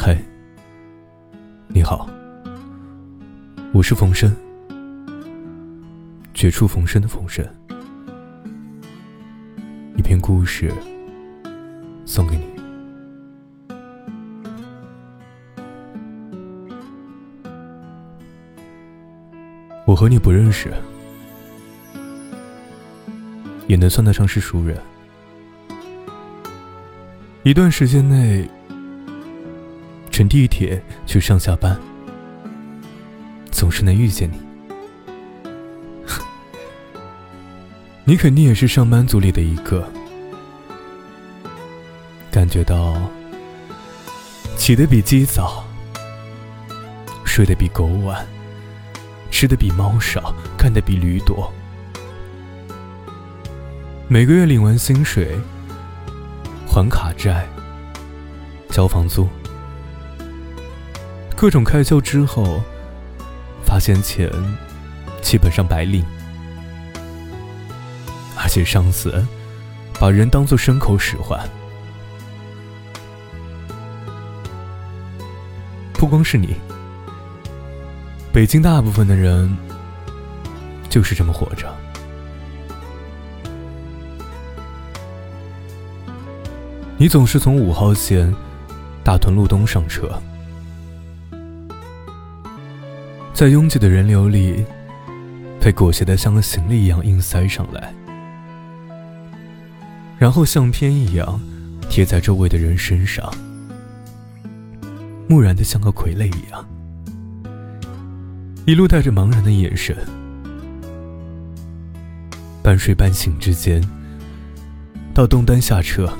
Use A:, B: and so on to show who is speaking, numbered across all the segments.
A: 嗨，你好，我是冯生，绝处逢生的冯生，一篇故事送给你。我和你不认识，也能算得上是熟人。一段时间内，乘地铁去上下班，总是能遇见你。你肯定也是上班族里的一个，感觉到起得比鸡早，睡得比狗晚，吃的比猫少，干的比驴多。每个月领完薪水。还卡债、交房租、各种开销之后，发现钱基本上白领，而且上司把人当做牲口使唤。不光是你，北京大部分的人就是这么活着。你总是从五号线大屯路东上车，在拥挤的人流里，被裹挟的像个行李一样硬塞上来，然后相片一样贴在周围的人身上，木然的像个傀儡一样，一路带着茫然的眼神，半睡半醒之间，到东单下车。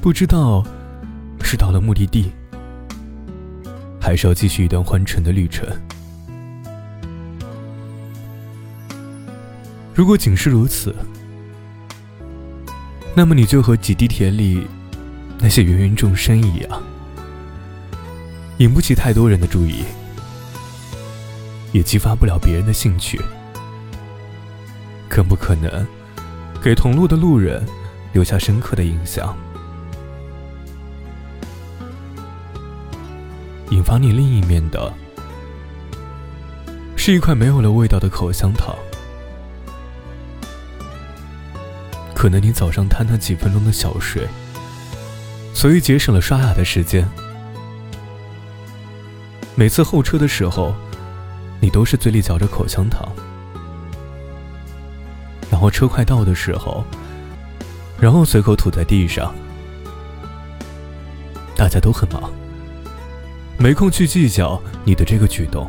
A: 不知道是到了目的地，还是要继续一段欢沉的旅程。如果仅是如此，那么你就和挤地铁里那些芸芸众生一样，引不起太多人的注意，也激发不了别人的兴趣，更不可能给同路的路人留下深刻的印象。引发你另一面的，是一块没有了味道的口香糖。可能你早上贪那几分钟的小睡，所以节省了刷牙的时间。每次候车的时候，你都是嘴里嚼着口香糖，然后车快到的时候，然后随口吐在地上。大家都很忙。没空去计较你的这个举动，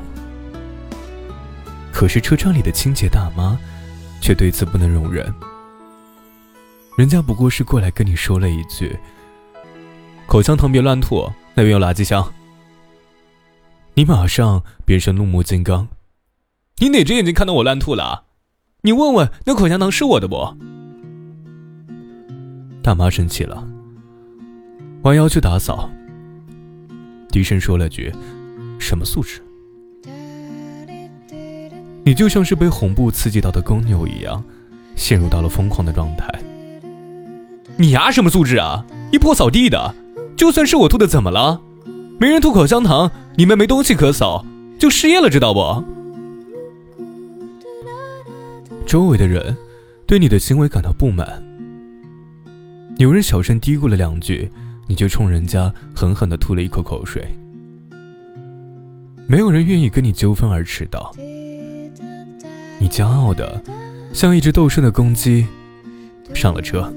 A: 可是车站里的清洁大妈却对此不能容忍。人家不过是过来跟你说了一句：“口香糖别乱吐，那边有垃圾箱。”你马上变身怒目金刚：“你哪只眼睛看到我乱吐了？你问问那口香糖是我的不？”大妈生气了，弯腰去打扫。低声说了句：“什么素质？你就像是被红布刺激到的公牛一样，陷入到了疯狂的状态。你牙什么素质啊？一泼扫地的，就算是我吐的，怎么了？没人吐口香糖，你们没东西可扫，就失业了，知道不？”周围的人对你的行为感到不满，有人小声嘀咕了两句。你就冲人家狠狠地吐了一口口水。没有人愿意跟你纠纷而迟到。你骄傲的像一只斗胜的公鸡，上了车。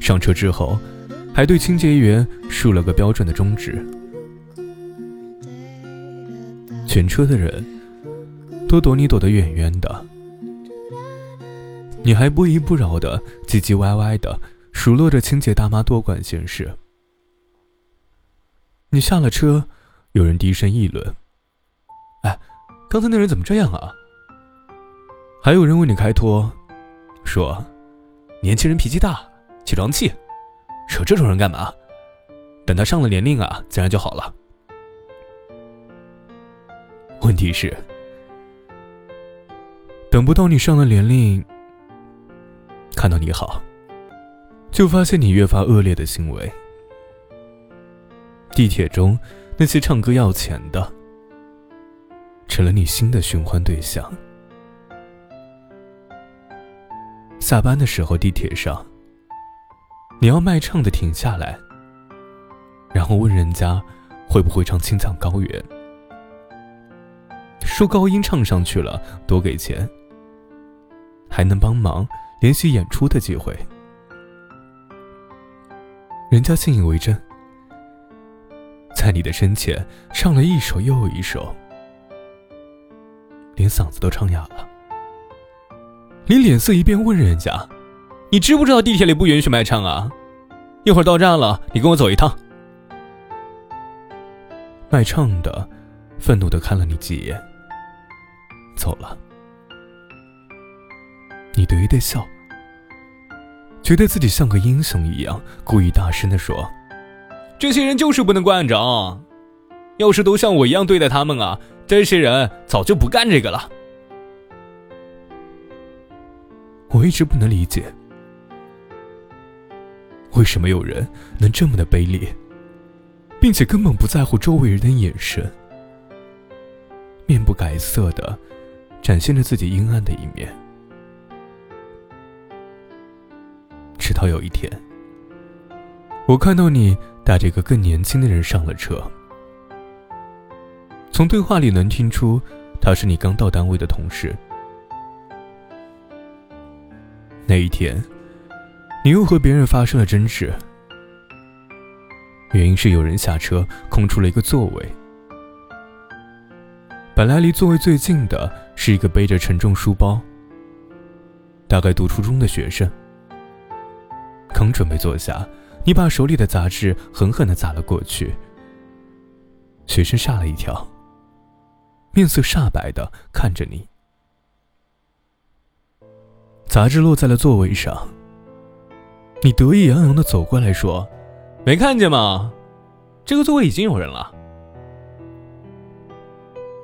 A: 上车之后，还对清洁员竖了个标准的中指。全车的人都躲你躲得远远的，你还不依不饶的唧唧歪歪的。数落着清洁大妈多管闲事。你下了车，有人低声议论：“哎，刚才那人怎么这样啊？”还有人为你开脱，说：“年轻人脾气大，起床气，惹这种人干嘛？等他上了年龄啊，自然就好了。”问题是，等不到你上了年龄，看到你好。就发现你越发恶劣的行为。地铁中那些唱歌要钱的，成了你新的寻欢对象。下班的时候，地铁上，你要卖唱的停下来，然后问人家会不会唱《青藏高原》，说高音唱上去了多给钱，还能帮忙联系演出的机会。人家信以为真，在你的身前唱了一首又一首，连嗓子都唱哑了。你脸色一变，问人家：“你知不知道地铁里不允许卖唱啊？一会儿到站了，你跟我走一趟。”卖唱的愤怒的看了你几眼，走了。你得意的笑，觉得自己像个英雄一样，故意大声的说：“这些人就是不能惯着！要是都像我一样对待他们啊，这些人早就不干这个了。”我一直不能理解，为什么有人能这么的卑劣，并且根本不在乎周围人的眼神，面不改色的展现着自己阴暗的一面。直到有一天，我看到你带着一个更年轻的人上了车，从对话里能听出他是你刚到单位的同事。那一天，你又和别人发生了争执，原因是有人下车空出了一个座位。本来离座位最近的是一个背着沉重书包、大概读初中的学生。刚准备坐下，你把手里的杂志狠狠的砸了过去。学生吓了一跳，面色煞白的看着你。杂志落在了座位上。你得意洋洋的走过来说：“没看见吗？这个座位已经有人了。”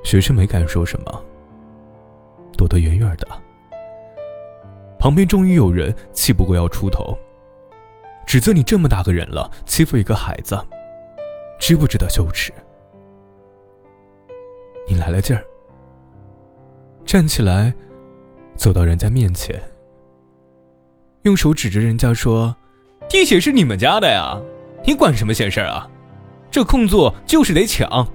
A: 学生没敢说什么，躲得远远的。旁边终于有人气不过要出头，指责你这么大个人了，欺负一个孩子，知不知道羞耻？你来了劲儿，站起来，走到人家面前。用手指着人家说：“地铁是你们家的呀，你管什么闲事啊？这空座就是得抢。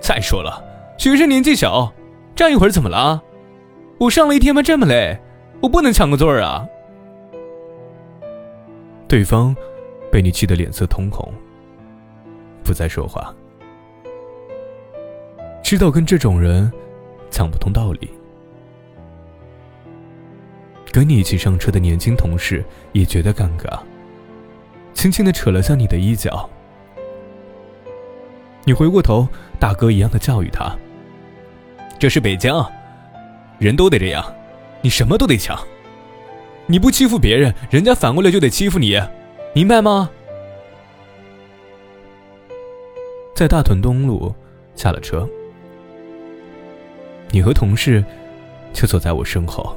A: 再说了，学生年纪小，站一会儿怎么了？我上了一天班这么累，我不能抢个座儿啊！”对方被你气得脸色通红，不再说话，知道跟这种人讲不通道理。跟你一起上车的年轻同事也觉得尴尬，轻轻的扯了下你的衣角。你回过头，大哥一样的教育他：“这是北京，人都得这样，你什么都得抢。你不欺负别人，人家反过来就得欺负你，明白吗？”在大屯东路下了车，你和同事就坐在我身后。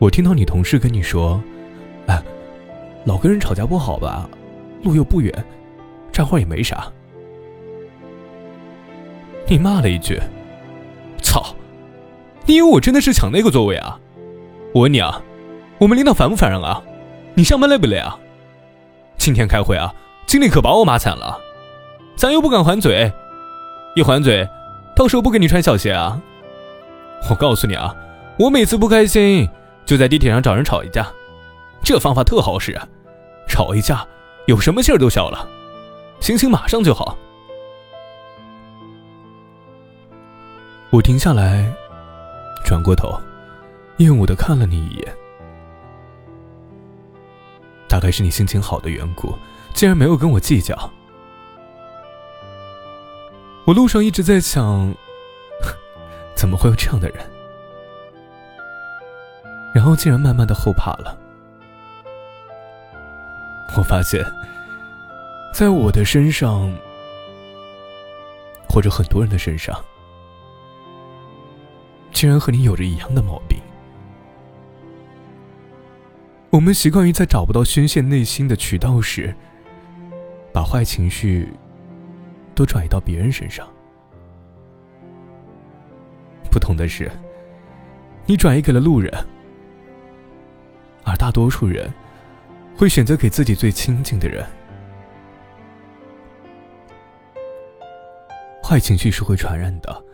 A: 我听到你同事跟你说：“哎，老跟人吵架不好吧？路又不远，站会也没啥。”你骂了一句：“操！你以为我真的是抢那个座位啊？我问你啊，我们领导烦不烦人啊？你上班累不累啊？今天开会啊，经理可把我骂惨了，咱又不敢还嘴，一还嘴，到时候不给你穿小鞋啊！我告诉你啊，我每次不开心。”就在地铁上找人吵一架，这方法特好使啊！吵一架，有什么气儿都消了，心情马上就好。我停下来，转过头，厌恶的看了你一眼。大概是你心情好的缘故，竟然没有跟我计较。我路上一直在想，怎么会有这样的人？然后竟然慢慢的后怕了。我发现，在我的身上，或者很多人的身上，竟然和你有着一样的毛病。我们习惯于在找不到宣泄内心的渠道时，把坏情绪都转移到别人身上。不同的是，你转移给了路人，而大多数人会选择给自己最亲近的人。坏情绪是会传染的，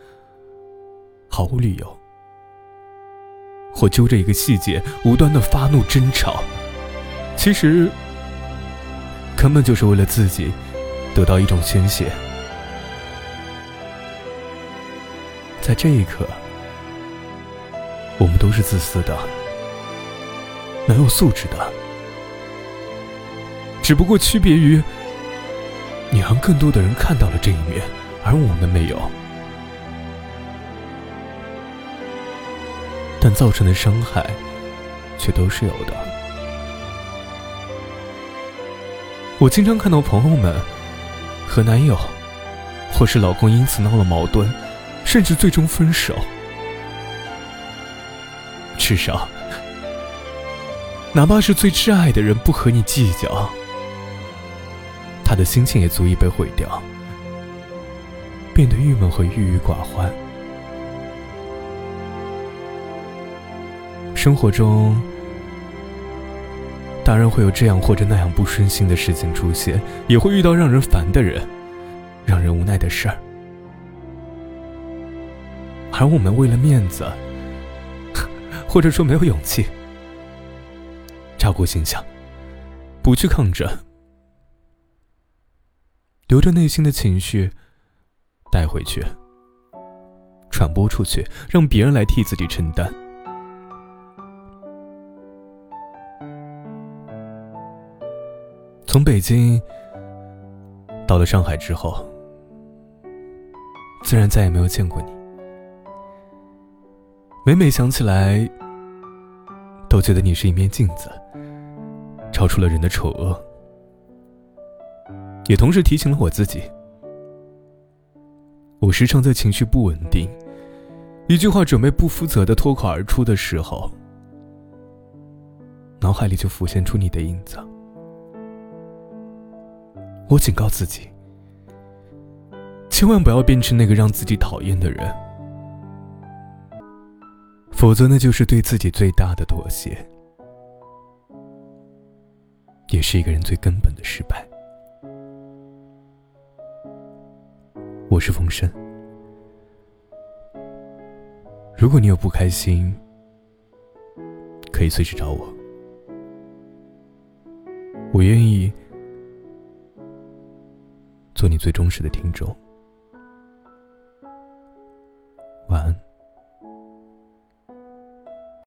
A: 毫无理由。或揪着一个细节无端的发怒争吵，其实根本就是为了自己得到一种宣泄。在这一刻，我们都是自私的，没有素质的，只不过区别于你让更多的人看到了这一面，而我们没有。造成的伤害，却都是有的。我经常看到朋友们和男友或是老公因此闹了矛盾，甚至最终分手。至少，哪怕是最挚爱的人不和你计较，他的心情也足以被毁掉，变得郁闷和郁郁寡欢。生活中，当然会有这样或者那样不顺心的事情出现，也会遇到让人烦的人，让人无奈的事儿。而我们为了面子，或者说没有勇气，照顾形象，不去抗争，留着内心的情绪带回去，传播出去，让别人来替自己承担。从北京到了上海之后，自然再也没有见过你。每每想起来，都觉得你是一面镜子，照出了人的丑恶，也同时提醒了我自己。我时常在情绪不稳定，一句话准备不负责的脱口而出的时候，脑海里就浮现出你的影子。我警告自己，千万不要变成那个让自己讨厌的人，否则那就是对自己最大的妥协，也是一个人最根本的失败。我是风声，如果你有不开心，可以随时找我，我愿意。做你最忠实的听众。